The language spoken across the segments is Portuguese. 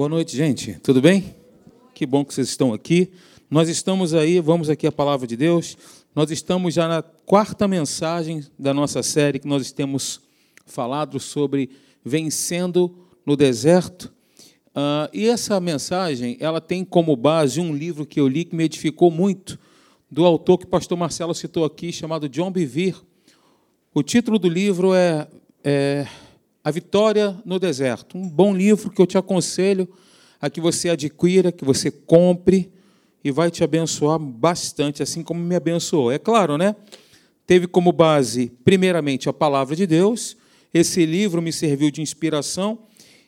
Boa noite, gente. Tudo bem? Que bom que vocês estão aqui. Nós estamos aí, vamos aqui a palavra de Deus. Nós estamos já na quarta mensagem da nossa série que nós temos falado sobre vencendo no deserto. Uh, e essa mensagem, ela tem como base um livro que eu li que me edificou muito, do autor que o pastor Marcelo citou aqui, chamado John Bevere. O título do livro é, é A Vitória no Deserto. Um bom livro que eu te aconselho a que você adquira, que você compre, e vai te abençoar bastante, assim como me abençoou. É claro, né? Teve como base, primeiramente, a palavra de Deus. Esse livro me serviu de inspiração.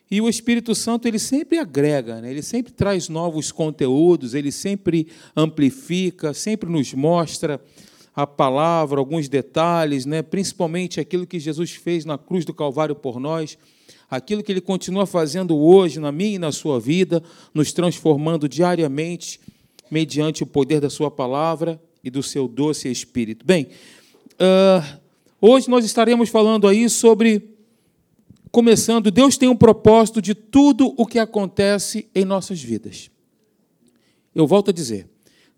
E o Espírito Santo ele sempre agrega, né? ele sempre traz novos conteúdos, ele sempre amplifica, sempre nos mostra a palavra, alguns detalhes, né? principalmente aquilo que Jesus fez na cruz do Calvário por nós, aquilo que ele continua fazendo hoje na minha e na sua vida, nos transformando diariamente mediante o poder da Sua palavra e do seu doce Espírito. Bem, uh, hoje nós estaremos falando aí sobre. Começando, Deus tem um propósito de tudo o que acontece em nossas vidas. Eu volto a dizer,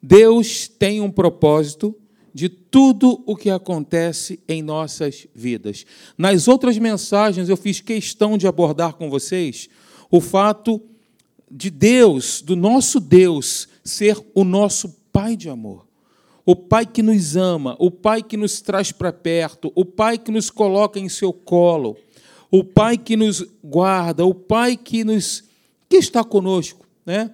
Deus tem um propósito de tudo o que acontece em nossas vidas. Nas outras mensagens, eu fiz questão de abordar com vocês o fato de Deus, do nosso Deus, ser o nosso Pai de amor. O Pai que nos ama, o Pai que nos traz para perto, o Pai que nos coloca em seu colo, o Pai que nos guarda, o Pai que nos que está conosco, né?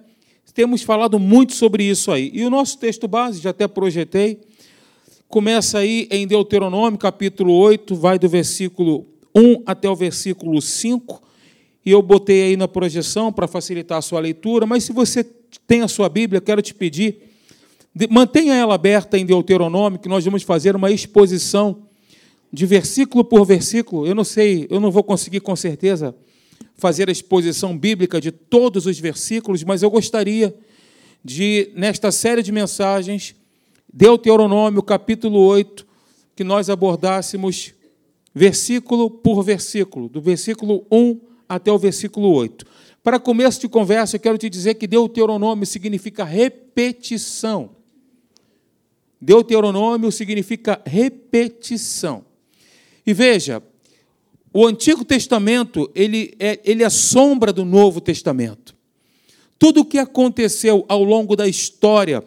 Temos falado muito sobre isso aí. E o nosso texto base, já até projetei, começa aí em Deuteronômio, capítulo 8, vai do versículo 1 até o versículo 5 e eu botei aí na projeção para facilitar a sua leitura, mas se você tem a sua Bíblia, quero te pedir, mantenha ela aberta em Deuteronômio, que nós vamos fazer uma exposição de versículo por versículo. Eu não sei, eu não vou conseguir com certeza fazer a exposição bíblica de todos os versículos, mas eu gostaria de, nesta série de mensagens, Deuteronômio, capítulo 8, que nós abordássemos versículo por versículo, do versículo 1 até o versículo 8. Para começo de conversa, eu quero te dizer que Deuteronômio significa repetição. Deuteronômio significa repetição. E veja, o Antigo Testamento, ele é, ele é sombra do Novo Testamento. Tudo o que aconteceu ao longo da história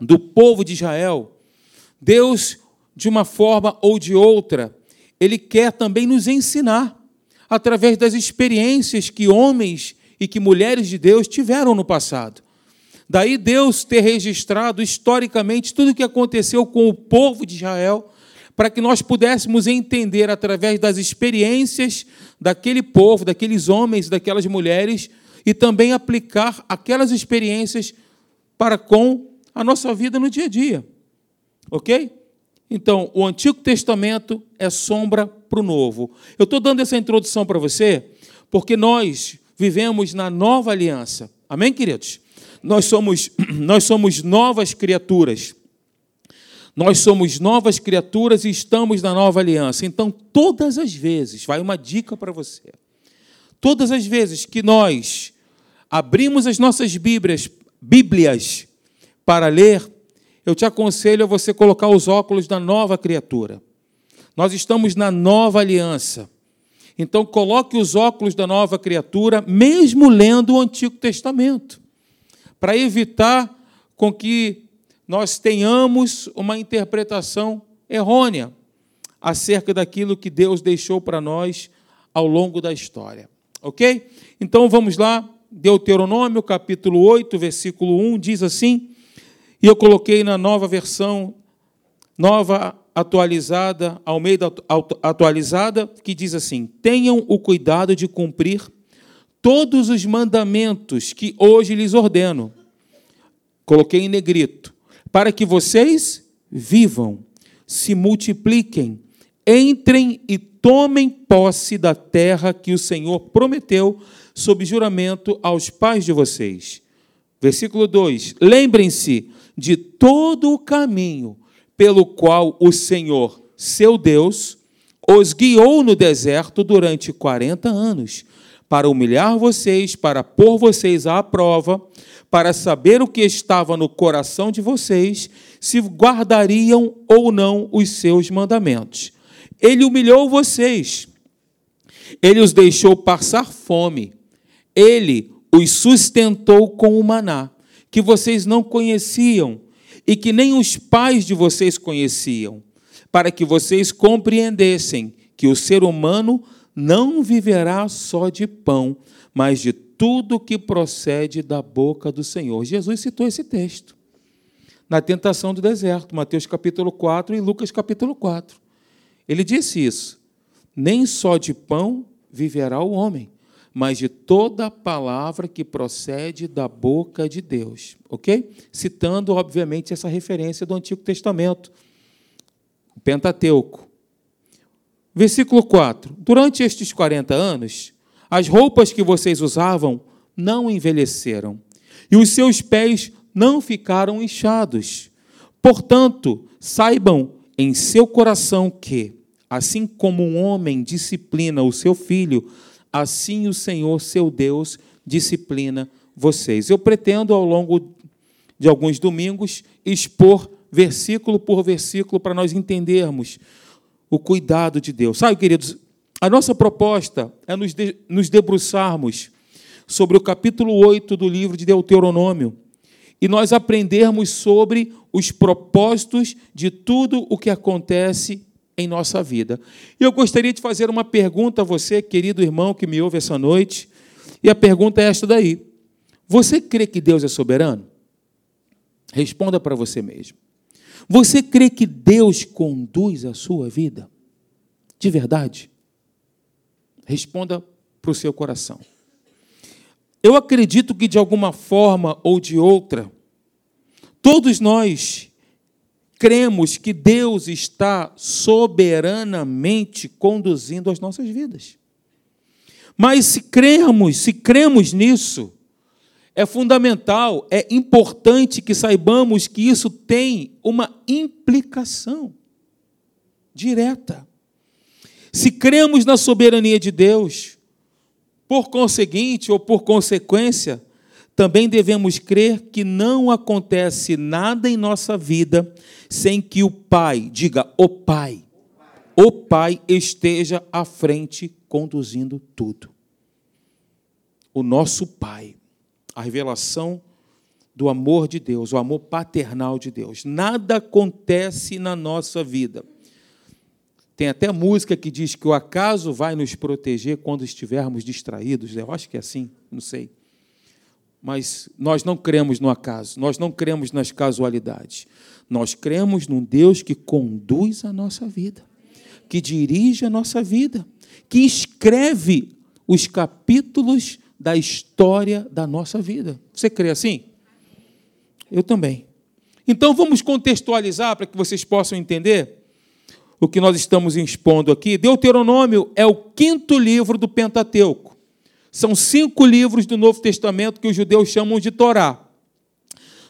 do povo de Israel, Deus, de uma forma ou de outra, ele quer também nos ensinar através das experiências que homens e que mulheres de Deus tiveram no passado. Daí Deus ter registrado historicamente tudo o que aconteceu com o povo de Israel, para que nós pudéssemos entender através das experiências daquele povo, daqueles homens, daquelas mulheres, e também aplicar aquelas experiências para com a nossa vida no dia a dia. Ok? Então, o Antigo Testamento é sombra para o Novo. Eu estou dando essa introdução para você porque nós vivemos na nova aliança. Amém, queridos? Nós somos, nós somos novas criaturas. Nós somos novas criaturas e estamos na nova aliança. Então, todas as vezes, vai uma dica para você. Todas as vezes que nós abrimos as nossas Bíblias, Bíblias para ler, eu te aconselho a você colocar os óculos da nova criatura. Nós estamos na nova aliança. Então, coloque os óculos da nova criatura, mesmo lendo o Antigo Testamento, para evitar com que nós tenhamos uma interpretação errônea acerca daquilo que Deus deixou para nós ao longo da história. Ok? Então vamos lá, Deuteronômio capítulo 8, versículo 1 diz assim: e eu coloquei na nova versão, nova atualizada, ao meio da atualizada, que diz assim: Tenham o cuidado de cumprir todos os mandamentos que hoje lhes ordeno. Coloquei em negrito, para que vocês vivam, se multipliquem, entrem e tomem posse da terra que o Senhor prometeu sob juramento aos pais de vocês. Versículo 2: Lembrem-se de todo o caminho pelo qual o Senhor, seu Deus, os guiou no deserto durante 40 anos, para humilhar vocês, para pôr vocês à prova, para saber o que estava no coração de vocês, se guardariam ou não os seus mandamentos. Ele humilhou vocês, ele os deixou passar fome, ele os sustentou com o maná, que vocês não conheciam e que nem os pais de vocês conheciam, para que vocês compreendessem que o ser humano não viverá só de pão, mas de tudo que procede da boca do Senhor. Jesus citou esse texto na tentação do deserto, Mateus capítulo 4 e Lucas capítulo 4. Ele disse isso: nem só de pão viverá o homem, mas de toda palavra que procede da boca de Deus. Ok? Citando, obviamente, essa referência do Antigo Testamento, o Pentateuco. Versículo 4: Durante estes 40 anos, as roupas que vocês usavam não envelheceram, e os seus pés não ficaram inchados. Portanto, saibam em seu coração que, assim como um homem disciplina o seu filho, assim o Senhor, seu Deus, disciplina vocês. Eu pretendo, ao longo de alguns domingos, expor versículo por versículo para nós entendermos o cuidado de Deus. Sabe, queridos, a nossa proposta é nos, de, nos debruçarmos sobre o capítulo 8 do livro de Deuteronômio e nós aprendermos sobre os propósitos de tudo o que acontece em nossa vida. E eu gostaria de fazer uma pergunta a você, querido irmão que me ouve essa noite, e a pergunta é esta daí: Você crê que Deus é soberano? Responda para você mesmo. Você crê que Deus conduz a sua vida? De verdade? Responda para o seu coração. Eu acredito que de alguma forma ou de outra, todos nós cremos que Deus está soberanamente conduzindo as nossas vidas. Mas se cremos, se cremos nisso, é fundamental, é importante que saibamos que isso tem uma implicação direta. Se cremos na soberania de Deus, por conseguinte ou por consequência, também devemos crer que não acontece nada em nossa vida sem que o Pai, diga o Pai, o Pai esteja à frente conduzindo tudo. O nosso Pai a revelação do amor de Deus, o amor paternal de Deus. Nada acontece na nossa vida. Tem até música que diz que o acaso vai nos proteger quando estivermos distraídos. Eu acho que é assim, não sei. Mas nós não cremos no acaso, nós não cremos nas casualidades. Nós cremos num Deus que conduz a nossa vida, que dirige a nossa vida, que escreve os capítulos da história da nossa vida. Você crê assim? Eu também. Então vamos contextualizar para que vocês possam entender o que nós estamos expondo aqui. Deuteronômio é o quinto livro do Pentateuco. São cinco livros do Novo Testamento que os judeus chamam de Torá.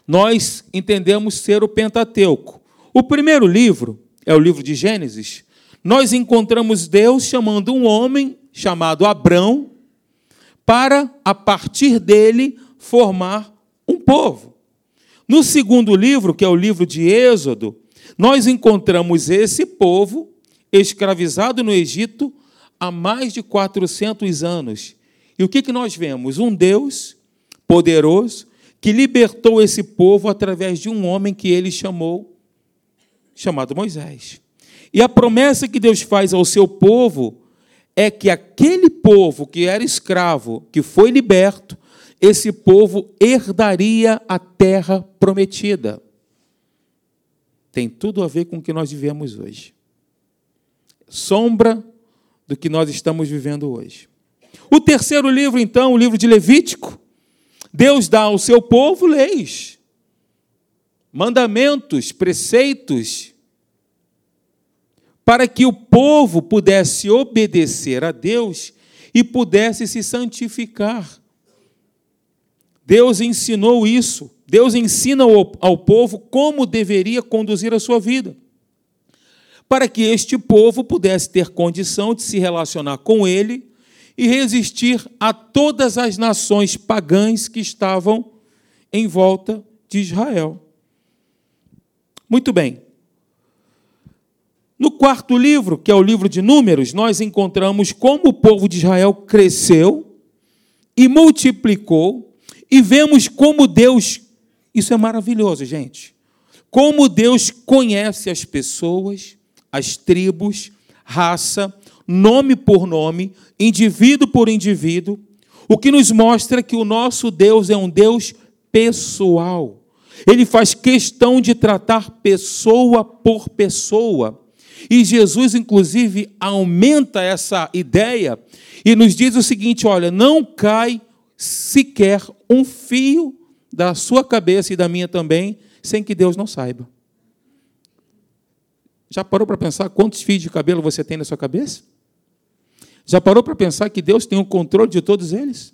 Nós entendemos ser o Pentateuco. O primeiro livro é o livro de Gênesis. Nós encontramos Deus chamando um homem chamado Abrão para, a partir dele, formar um povo. No segundo livro, que é o livro de Êxodo, nós encontramos esse povo escravizado no Egito há mais de 400 anos. E o que, que nós vemos? Um Deus poderoso que libertou esse povo através de um homem que ele chamou, chamado Moisés. E a promessa que Deus faz ao seu povo é que aquele povo que era escravo, que foi liberto, esse povo herdaria a terra prometida. Tem tudo a ver com o que nós vivemos hoje. Sombra do que nós estamos vivendo hoje. O terceiro livro, então, o livro de Levítico, Deus dá ao seu povo leis, mandamentos, preceitos, para que o povo pudesse obedecer a Deus e pudesse se santificar. Deus ensinou isso. Deus ensina ao, povo como deveria conduzir a sua vida, para que este povo pudesse ter condição de se relacionar com Ele e resistir a todas as nações pagãs que estavam em volta de Israel. Muito bem. No quarto livro, que é o livro de Números, nós encontramos como o povo de Israel cresceu e multiplicou, e vemos como Deus. Isso é maravilhoso, gente. Como Deus conhece as pessoas, as tribos, raça, nome por nome, indivíduo por indivíduo, o que nos mostra que o nosso Deus é um Deus pessoal. Ele faz questão de tratar pessoa por pessoa. E Jesus, inclusive, aumenta essa ideia e nos diz o seguinte: olha, não cai sequer um fio da sua cabeça e da minha também, sem que Deus não saiba. Já parou para pensar quantos fios de cabelo você tem na sua cabeça? Já parou para pensar que Deus tem o controle de todos eles?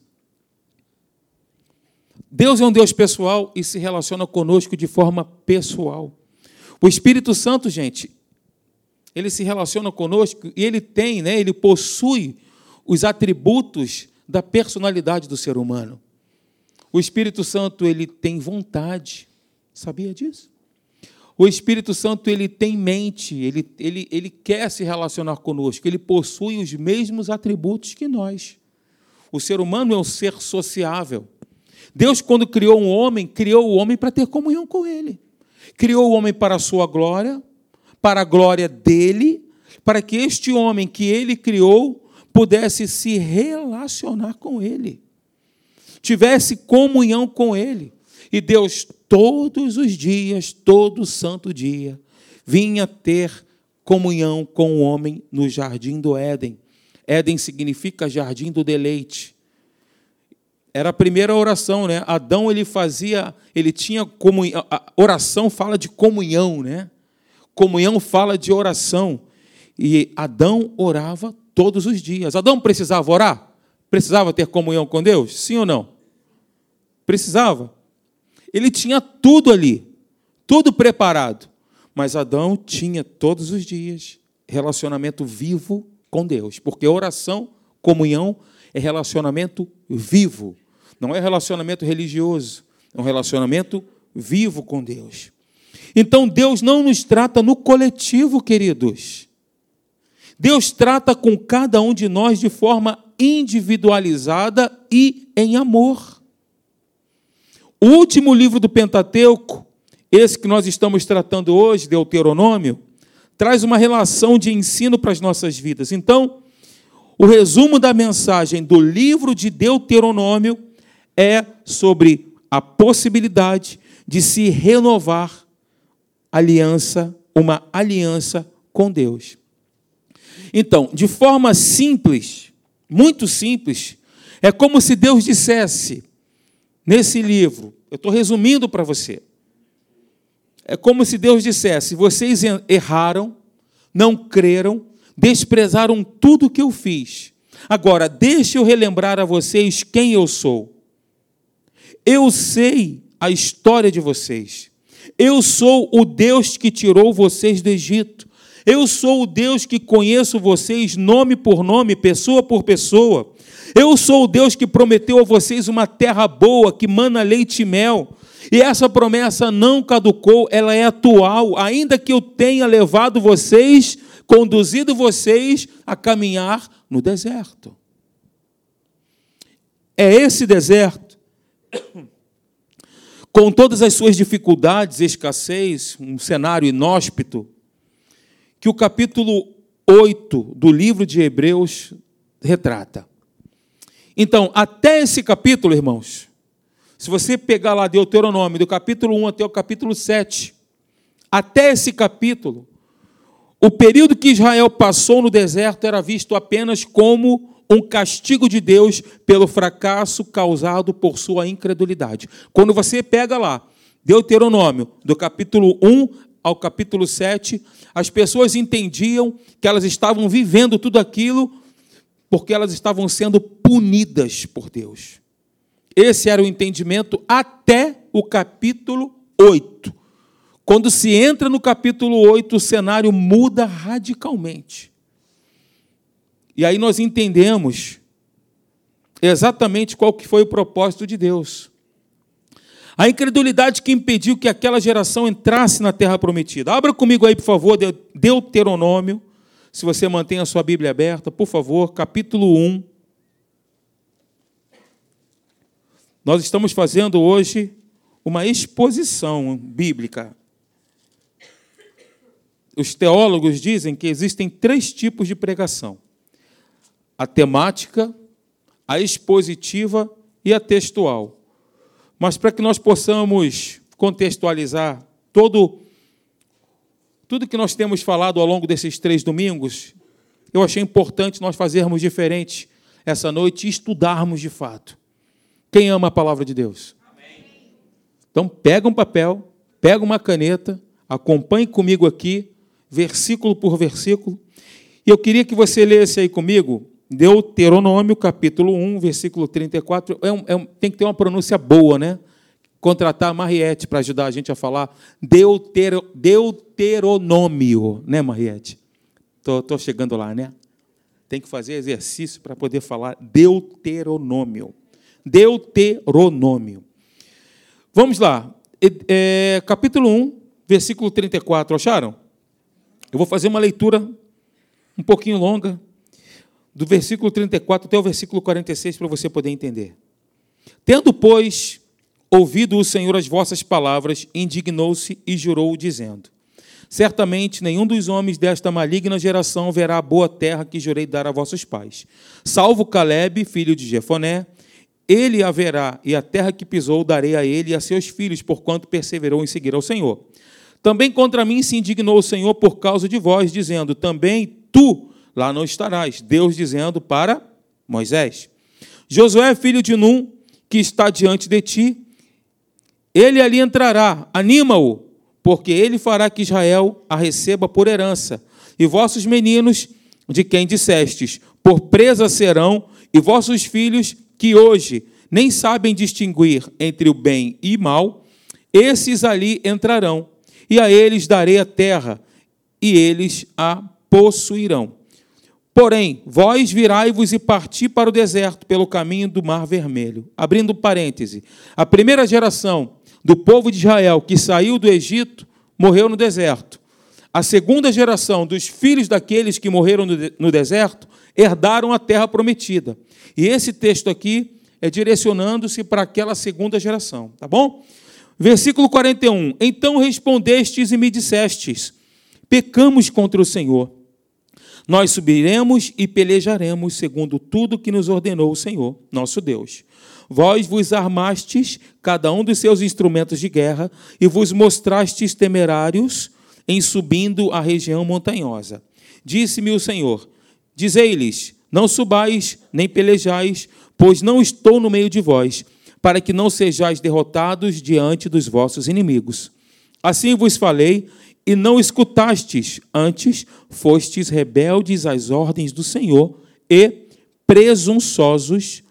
Deus é um Deus pessoal e se relaciona conosco de forma pessoal. O Espírito Santo, gente, ele se relaciona conosco e ele tem, né, ele possui os atributos da personalidade do ser humano. O Espírito Santo, ele tem vontade. Sabia disso? O Espírito Santo, ele tem mente, ele, ele, ele quer se relacionar conosco, ele possui os mesmos atributos que nós. O ser humano é um ser sociável. Deus, quando criou um homem, criou o homem para ter comunhão com ele. Criou o homem para a sua glória, para a glória dele, para que este homem que ele criou pudesse se relacionar com ele, tivesse comunhão com ele. E Deus, todos os dias, todo santo dia, vinha ter comunhão com o homem no jardim do Éden. Éden significa jardim do deleite. Era a primeira oração, né? Adão ele fazia, ele tinha comunhão, oração fala de comunhão, né? Comunhão fala de oração. E Adão orava todos os dias. Adão precisava orar? Precisava ter comunhão com Deus? Sim ou não? Precisava. Ele tinha tudo ali, tudo preparado. Mas Adão tinha todos os dias relacionamento vivo com Deus, porque oração, comunhão é relacionamento vivo, não é relacionamento religioso, é um relacionamento vivo com Deus. Então Deus não nos trata no coletivo, queridos. Deus trata com cada um de nós de forma individualizada e em amor. O último livro do Pentateuco, esse que nós estamos tratando hoje, Deuteronômio, traz uma relação de ensino para as nossas vidas. Então, o resumo da mensagem do livro de Deuteronômio é sobre a possibilidade de se renovar aliança, uma aliança com Deus. Então, de forma simples, muito simples, é como se Deus dissesse nesse livro, eu estou resumindo para você. É como se Deus dissesse: vocês erraram, não creram, desprezaram tudo que eu fiz. Agora, deixe eu relembrar a vocês quem eu sou. Eu sei a história de vocês. Eu sou o Deus que tirou vocês do Egito. Eu sou o Deus que conheço vocês nome por nome, pessoa por pessoa. Eu sou o Deus que prometeu a vocês uma terra boa, que mana leite e mel. E essa promessa não caducou, ela é atual, ainda que eu tenha levado vocês, conduzido vocês a caminhar no deserto. É esse deserto com todas as suas dificuldades, escassez, um cenário inóspito, que o capítulo 8 do livro de Hebreus retrata. Então, até esse capítulo, irmãos, se você pegar lá Deuteronômio, do capítulo 1 até o capítulo 7, até esse capítulo, o período que Israel passou no deserto era visto apenas como um castigo de Deus pelo fracasso causado por sua incredulidade. Quando você pega lá, Deuteronômio, do capítulo 1 ao capítulo 7, as pessoas entendiam que elas estavam vivendo tudo aquilo porque elas estavam sendo punidas por Deus. Esse era o entendimento até o capítulo 8. Quando se entra no capítulo 8, o cenário muda radicalmente. E aí nós entendemos exatamente qual que foi o propósito de Deus. A incredulidade que impediu que aquela geração entrasse na terra prometida. Abra comigo aí, por favor, Deuteronômio, se você mantém a sua Bíblia aberta, por favor, capítulo 1. Nós estamos fazendo hoje uma exposição bíblica. Os teólogos dizem que existem três tipos de pregação: a temática, a expositiva e a textual. Mas para que nós possamos contextualizar todo tudo que nós temos falado ao longo desses três domingos, eu achei importante nós fazermos diferente essa noite e estudarmos de fato. Quem ama a palavra de Deus? Amém. Então, pega um papel, pega uma caneta, acompanhe comigo aqui, versículo por versículo. E eu queria que você lesse aí comigo Deuteronômio, capítulo 1, versículo 34. É um, é um, tem que ter uma pronúncia boa, né? Contratar a Mariette para ajudar a gente a falar Deutero, Deuteronômio, né, Mariette? Estou chegando lá, né? Tem que fazer exercício para poder falar Deuteronômio. Deuteronômio. Vamos lá. É, capítulo 1, versículo 34. Acharam? Eu vou fazer uma leitura um pouquinho longa, do versículo 34 até o versículo 46, para você poder entender. Tendo, pois, ouvido o Senhor as vossas palavras, indignou-se e jurou, dizendo: Certamente nenhum dos homens desta maligna geração verá a boa terra que jurei dar a vossos pais, salvo Caleb, filho de Jefoné. Ele haverá, e a terra que pisou darei a ele e a seus filhos, porquanto perseverou em seguir ao Senhor. Também contra mim se indignou o Senhor por causa de vós, dizendo: Também tu lá não estarás. Deus dizendo para Moisés: Josué, filho de Num, que está diante de ti, ele ali entrará, anima-o, porque ele fará que Israel a receba por herança. E vossos meninos, de quem dissestes, por presa serão, e vossos filhos, que hoje nem sabem distinguir entre o bem e o mal, esses ali entrarão, e a eles darei a terra, e eles a possuirão. Porém, vós virai-vos e parti para o deserto pelo caminho do Mar Vermelho. Abrindo parêntese, a primeira geração do povo de Israel que saiu do Egito morreu no deserto. A segunda geração dos filhos daqueles que morreram no deserto herdaram a terra prometida. E esse texto aqui é direcionando-se para aquela segunda geração, tá bom? Versículo 41. Então respondestes e me dissestes: Pecamos contra o Senhor nós subiremos e pelejaremos segundo tudo que nos ordenou o Senhor, nosso Deus. Vós vos armastes cada um dos seus instrumentos de guerra e vos mostrastes temerários em subindo a região montanhosa. Disse-me o Senhor: Dizei-lhes: Não subais nem pelejais, pois não estou no meio de vós, para que não sejais derrotados diante dos vossos inimigos. Assim vos falei e não escutastes, antes fostes rebeldes às ordens do Senhor e presunçosos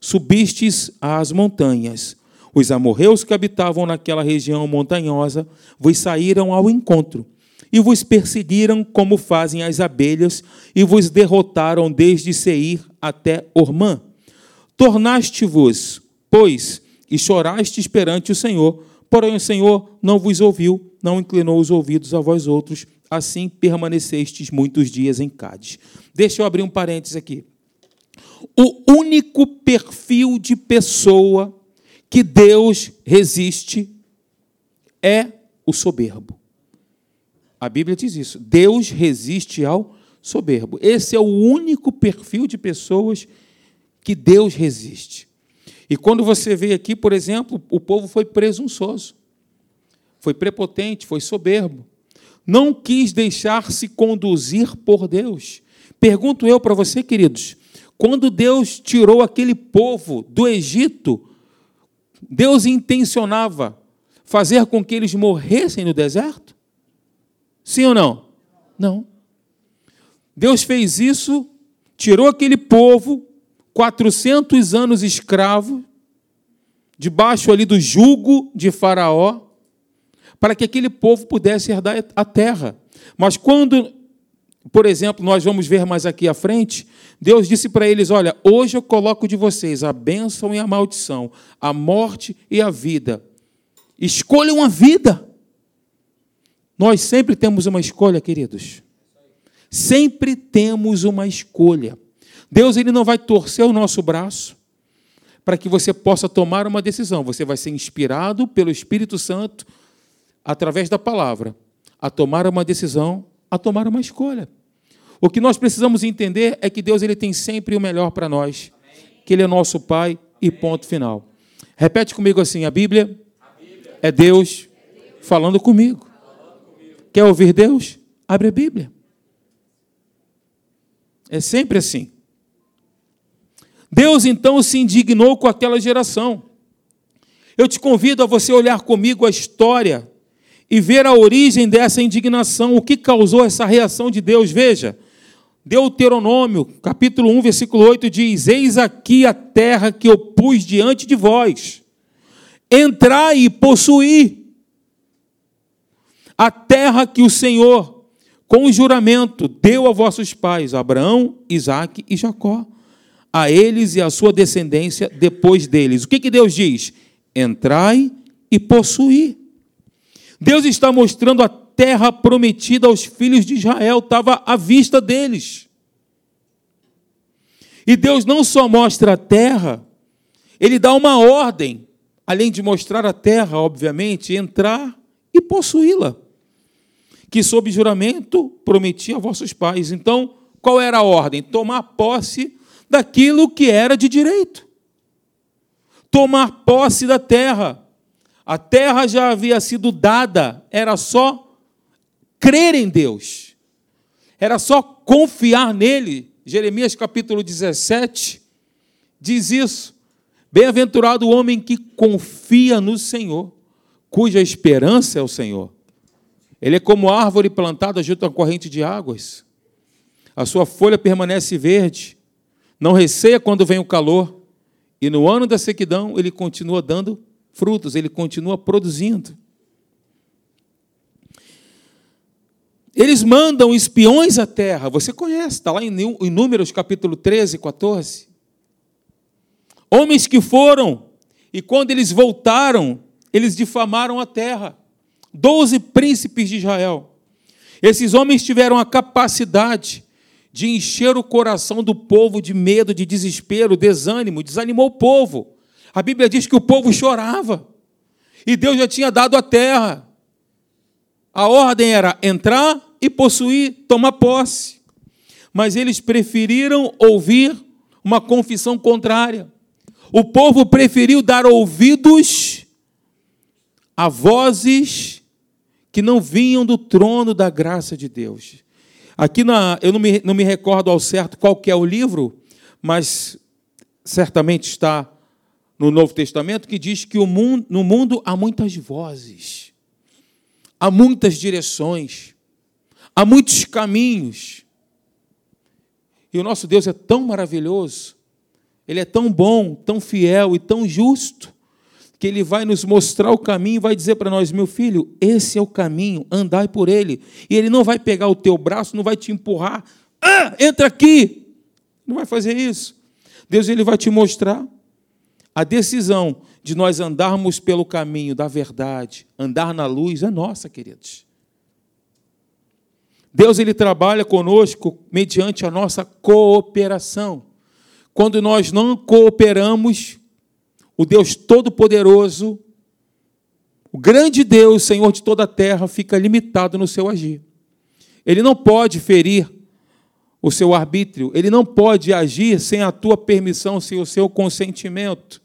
subistes às montanhas. Os amorreus que habitavam naquela região montanhosa vos saíram ao encontro e vos perseguiram como fazem as abelhas e vos derrotaram desde Seir até Ormã. Tornaste-vos, pois, e chorastes perante o Senhor, porém o Senhor não vos ouviu não inclinou os ouvidos a vós outros, assim permanecestes muitos dias em Cádiz. Deixa eu abrir um parênteses aqui. O único perfil de pessoa que Deus resiste é o soberbo. A Bíblia diz isso. Deus resiste ao soberbo. Esse é o único perfil de pessoas que Deus resiste. E quando você vê aqui, por exemplo, o povo foi presunçoso foi prepotente, foi soberbo. Não quis deixar-se conduzir por Deus. Pergunto eu para você, queridos, quando Deus tirou aquele povo do Egito, Deus intencionava fazer com que eles morressem no deserto? Sim ou não? Não. Deus fez isso, tirou aquele povo, 400 anos escravo, debaixo ali do jugo de Faraó, para que aquele povo pudesse herdar a terra. Mas quando Por exemplo, nós vamos ver mais aqui à frente, Deus disse para eles: Olha, hoje eu coloco de vocês a bênção e a maldição, a morte e a vida. Escolham a vida. Nós sempre temos uma escolha, queridos. Sempre temos uma escolha. Deus ele não vai torcer o nosso braço para que você possa tomar uma decisão. Você vai ser inspirado pelo Espírito Santo através da palavra a tomar uma decisão, a tomar uma escolha. O que nós precisamos entender é que Deus ele tem sempre o melhor para nós, que ele é nosso Pai e ponto final. Repete comigo assim: a Bíblia, é Deus falando comigo. Quer ouvir Deus? Abre a Bíblia. É sempre assim. Deus então se indignou com aquela geração. Eu te convido a você olhar comigo a história e ver a origem dessa indignação, o que causou essa reação de Deus. Veja, Deuteronômio, capítulo 1, versículo 8 diz: Eis aqui a terra que eu pus diante de vós, entrai e possuí a terra que o Senhor, com juramento, deu a vossos pais, Abraão, Isaque e Jacó, a eles e a sua descendência depois deles. O que, que Deus diz? Entrai e possuí. Deus está mostrando a terra prometida aos filhos de Israel, estava à vista deles. E Deus não só mostra a terra, ele dá uma ordem, além de mostrar a terra, obviamente, entrar e possuí-la que sob juramento prometia a vossos pais. Então, qual era a ordem? Tomar posse daquilo que era de direito. Tomar posse da terra. A terra já havia sido dada, era só crer em Deus. Era só confiar nele. Jeremias capítulo 17 diz isso. Bem-aventurado o homem que confia no Senhor, cuja esperança é o Senhor. Ele é como árvore plantada junto à corrente de águas. A sua folha permanece verde, não receia quando vem o calor, e no ano da sequidão ele continua dando frutos, ele continua produzindo. Eles mandam espiões à terra, você conhece, está lá em Números capítulo 13, 14. Homens que foram, e quando eles voltaram, eles difamaram a terra doze príncipes de Israel. Esses homens tiveram a capacidade de encher o coração do povo de medo, de desespero, desânimo, desanimou o povo. A Bíblia diz que o povo chorava. E Deus já tinha dado a terra. A ordem era entrar e possuir, tomar posse. Mas eles preferiram ouvir uma confissão contrária. O povo preferiu dar ouvidos a vozes que não vinham do trono da graça de Deus. Aqui na, eu não me, não me recordo ao certo qual é o livro, mas certamente está no Novo Testamento, que diz que mundo, no mundo há muitas vozes, há muitas direções, há muitos caminhos. E o nosso Deus é tão maravilhoso, Ele é tão bom, tão fiel e tão justo, que ele vai nos mostrar o caminho e vai dizer para nós, meu filho, esse é o caminho, andai por ele. E ele não vai pegar o teu braço, não vai te empurrar, ah, entra aqui. Não vai fazer isso. Deus ele vai te mostrar a decisão de nós andarmos pelo caminho da verdade, andar na luz é nossa, queridos. Deus ele trabalha conosco mediante a nossa cooperação. Quando nós não cooperamos, o Deus Todo-Poderoso, o grande Deus, Senhor de toda a terra, fica limitado no seu agir. Ele não pode ferir o seu arbítrio, ele não pode agir sem a tua permissão, sem o seu consentimento.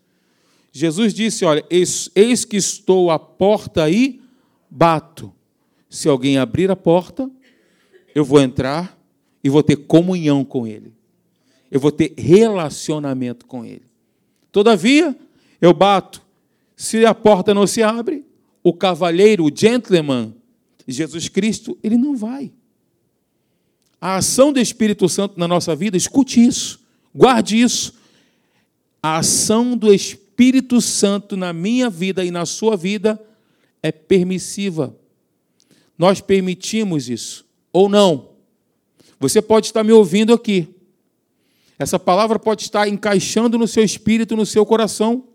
Jesus disse: Olha, eis, eis que estou à porta e bato. Se alguém abrir a porta, eu vou entrar e vou ter comunhão com ele. Eu vou ter relacionamento com ele. Todavia, eu bato. Se a porta não se abre, o cavalheiro, o gentleman, Jesus Cristo, ele não vai. A ação do Espírito Santo na nossa vida, escute isso, guarde isso. A ação do Espírito Santo na minha vida e na sua vida é permissiva. Nós permitimos isso ou não? Você pode estar me ouvindo aqui. Essa palavra pode estar encaixando no seu espírito, no seu coração,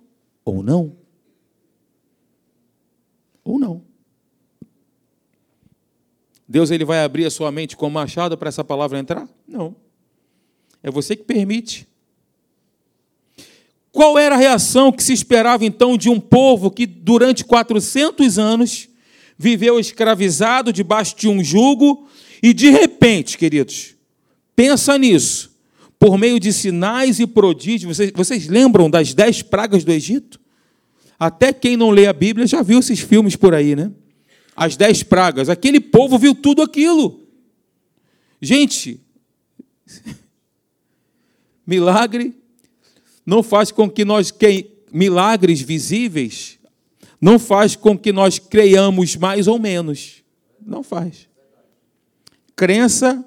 ou não. Ou não. Deus ele vai abrir a sua mente com machado para essa palavra entrar? Não. É você que permite. Qual era a reação que se esperava então de um povo que durante 400 anos viveu escravizado debaixo de um jugo e de repente, queridos, pensa nisso, por meio de sinais e prodígios, vocês, vocês lembram das dez pragas do Egito? Até quem não lê a Bíblia já viu esses filmes por aí, né? As dez pragas, aquele povo viu tudo aquilo. Gente, milagre não faz com que nós, milagres visíveis, não faz com que nós creiamos mais ou menos. Não faz. Crença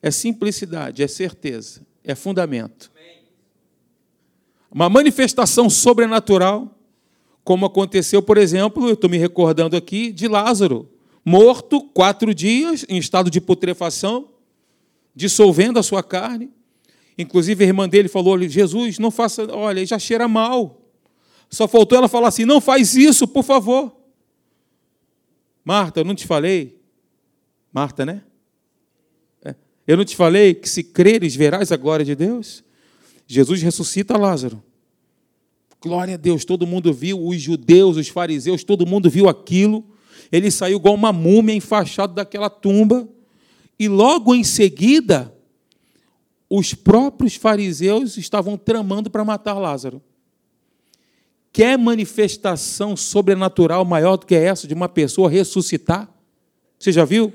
é simplicidade, é certeza, é fundamento. Uma manifestação sobrenatural, como aconteceu, por exemplo, eu estou me recordando aqui de Lázaro, morto quatro dias em estado de putrefação, dissolvendo a sua carne. Inclusive, a irmã dele falou: Jesus, não faça, olha, já cheira mal. Só faltou ela falar assim: não faz isso, por favor. Marta, eu não te falei? Marta, né? É. Eu não te falei que se creres verás a glória de Deus? Jesus ressuscita Lázaro. Glória a Deus, todo mundo viu, os judeus, os fariseus, todo mundo viu aquilo. Ele saiu igual uma múmia enfaixado daquela tumba. E logo em seguida, os próprios fariseus estavam tramando para matar Lázaro. Quer manifestação sobrenatural maior do que essa de uma pessoa ressuscitar? Você já viu?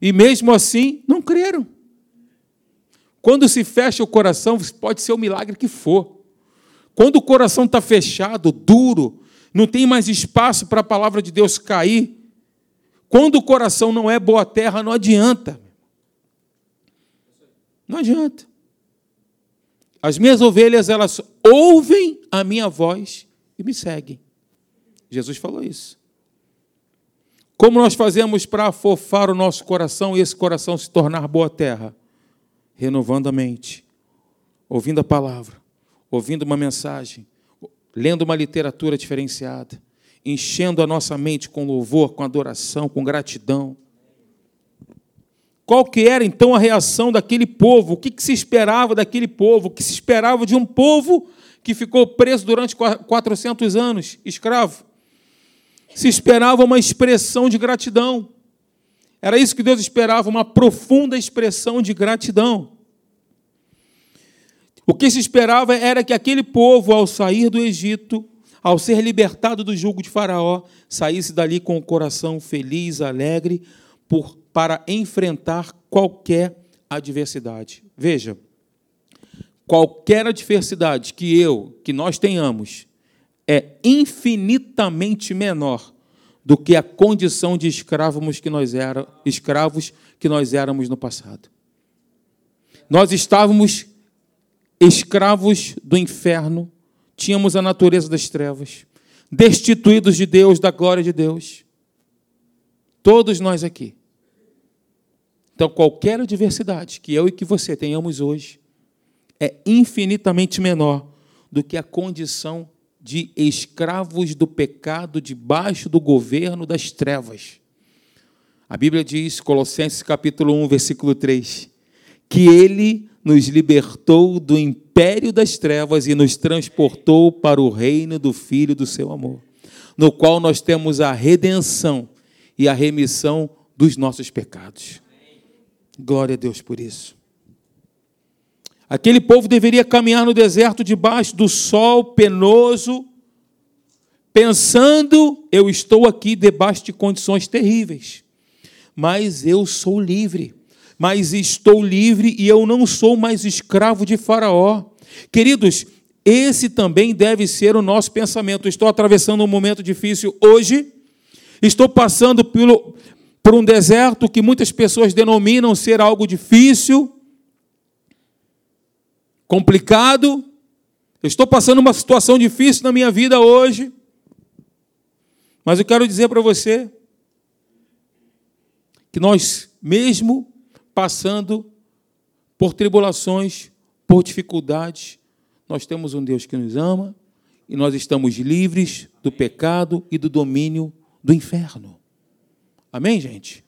E mesmo assim, não creram. Quando se fecha o coração, pode ser o milagre que for. Quando o coração está fechado, duro, não tem mais espaço para a palavra de Deus cair. Quando o coração não é boa terra, não adianta. Não adianta. As minhas ovelhas, elas ouvem a minha voz e me seguem. Jesus falou isso. Como nós fazemos para afofar o nosso coração e esse coração se tornar boa terra? Renovando a mente, ouvindo a palavra, ouvindo uma mensagem, lendo uma literatura diferenciada, enchendo a nossa mente com louvor, com adoração, com gratidão. Qual que era então a reação daquele povo? O que, que se esperava daquele povo? O que se esperava de um povo que ficou preso durante 400 anos, escravo? Se esperava uma expressão de gratidão. Era isso que Deus esperava, uma profunda expressão de gratidão. O que se esperava era que aquele povo, ao sair do Egito, ao ser libertado do jugo de Faraó, saísse dali com o coração feliz, alegre, por para enfrentar qualquer adversidade. Veja, qualquer adversidade que eu, que nós tenhamos, é infinitamente menor do que a condição de escravos que nós era, escravos que nós éramos no passado. Nós estávamos escravos do inferno, tínhamos a natureza das trevas, destituídos de Deus, da glória de Deus. Todos nós aqui. Então, qualquer adversidade que eu e que você tenhamos hoje é infinitamente menor do que a condição de escravos do pecado debaixo do governo das trevas. A Bíblia diz, Colossenses capítulo 1, versículo 3, que ele nos libertou do império das trevas e nos transportou para o reino do Filho do seu amor, no qual nós temos a redenção e a remissão dos nossos pecados. Glória a Deus por isso. Aquele povo deveria caminhar no deserto debaixo do sol penoso, pensando: eu estou aqui debaixo de condições terríveis, mas eu sou livre, mas estou livre e eu não sou mais escravo de Faraó. Queridos, esse também deve ser o nosso pensamento. Estou atravessando um momento difícil hoje, estou passando pelo, por um deserto que muitas pessoas denominam ser algo difícil, complicado. Estou passando uma situação difícil na minha vida hoje. Mas eu quero dizer para você que nós, mesmo passando por tribulações, por dificuldades, nós temos um Deus que nos ama e nós estamos livres do pecado e do domínio do inferno. Amém, gente?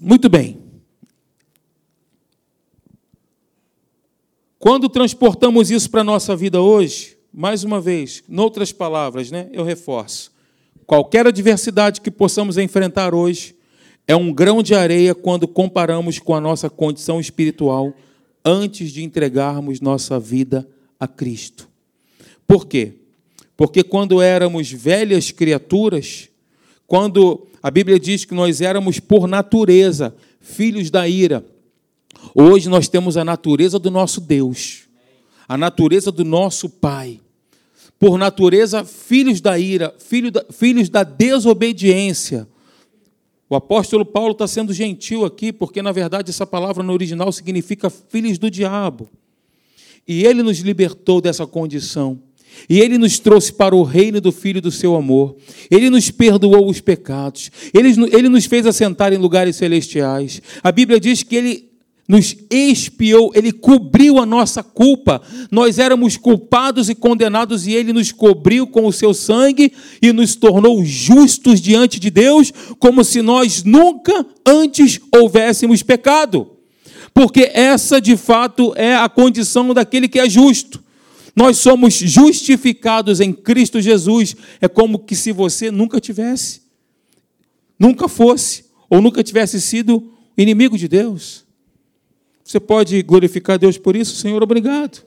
Muito bem. Quando transportamos isso para a nossa vida hoje, mais uma vez, noutras palavras, né, eu reforço: qualquer adversidade que possamos enfrentar hoje é um grão de areia quando comparamos com a nossa condição espiritual antes de entregarmos nossa vida a Cristo. Por quê? Porque quando éramos velhas criaturas, quando a Bíblia diz que nós éramos por natureza filhos da ira, hoje nós temos a natureza do nosso Deus, a natureza do nosso Pai. Por natureza, filhos da ira, filhos da, filhos da desobediência. O apóstolo Paulo está sendo gentil aqui, porque na verdade essa palavra no original significa filhos do diabo. E ele nos libertou dessa condição. E Ele nos trouxe para o reino do Filho do seu amor. Ele nos perdoou os pecados. Ele, ele nos fez assentar em lugares celestiais. A Bíblia diz que Ele nos expiou, Ele cobriu a nossa culpa. Nós éramos culpados e condenados e Ele nos cobriu com o seu sangue e nos tornou justos diante de Deus, como se nós nunca antes houvéssemos pecado. Porque essa, de fato, é a condição daquele que é justo. Nós somos justificados em Cristo Jesus. É como que se você nunca tivesse, nunca fosse, ou nunca tivesse sido inimigo de Deus. Você pode glorificar Deus por isso? Senhor, obrigado.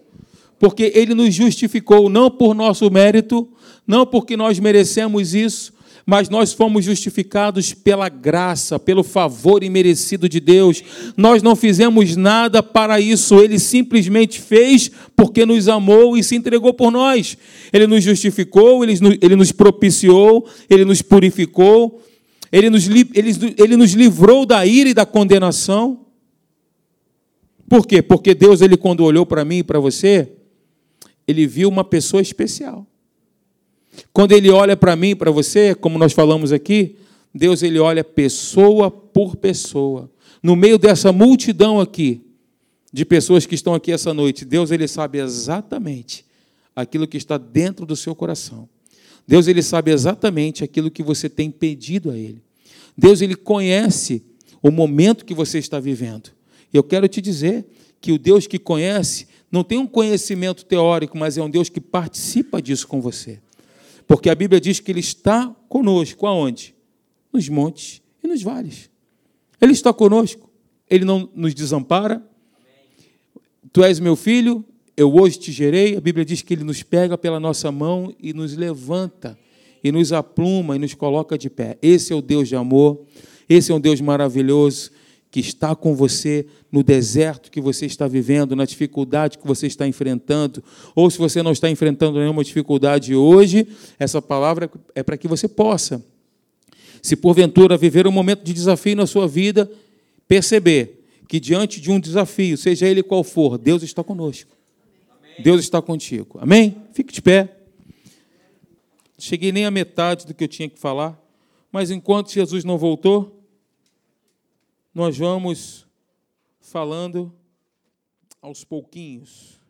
Porque Ele nos justificou, não por nosso mérito, não porque nós merecemos isso, mas nós fomos justificados pela graça, pelo favor imerecido de Deus. Nós não fizemos nada para isso, Ele simplesmente fez porque nos amou e se entregou por nós. Ele nos justificou, Ele, nos propiciou, Ele nos purificou, ele nos, ele, ele nos livrou da ira e da condenação. Por quê? Porque Deus, ele, quando olhou para mim e para você, ele viu uma pessoa especial. Quando ele olha para mim, para você, como nós falamos aqui, Deus ele olha pessoa por pessoa. No meio dessa multidão aqui de pessoas que estão aqui essa noite, Deus ele sabe exatamente aquilo que está dentro do seu coração. Deus ele sabe exatamente aquilo que você tem pedido a ele. Deus ele conhece o momento que você está vivendo. Eu quero te dizer que o Deus que conhece não tem um conhecimento teórico, mas é um Deus que participa disso com você. Porque a Bíblia diz que Ele está conosco. Aonde? Nos montes e nos vales. Ele está conosco. Ele não nos desampara. Tu és meu filho, eu hoje te gerei. A Bíblia diz que Ele nos pega pela nossa mão e nos levanta, e nos apluma e nos coloca de pé. Esse é o Deus de amor. Esse é um Deus maravilhoso que está com você no deserto que você está vivendo, na dificuldade que você está enfrentando, ou se você não está enfrentando nenhuma dificuldade hoje, essa palavra é para que você possa, se porventura viver um momento de desafio na sua vida, perceber que diante de um desafio, seja ele qual for, Deus está conosco. Deus está contigo. Amém? Fique de pé. Cheguei nem à metade do que eu tinha que falar, mas enquanto Jesus não voltou, nós vamos falando aos pouquinhos.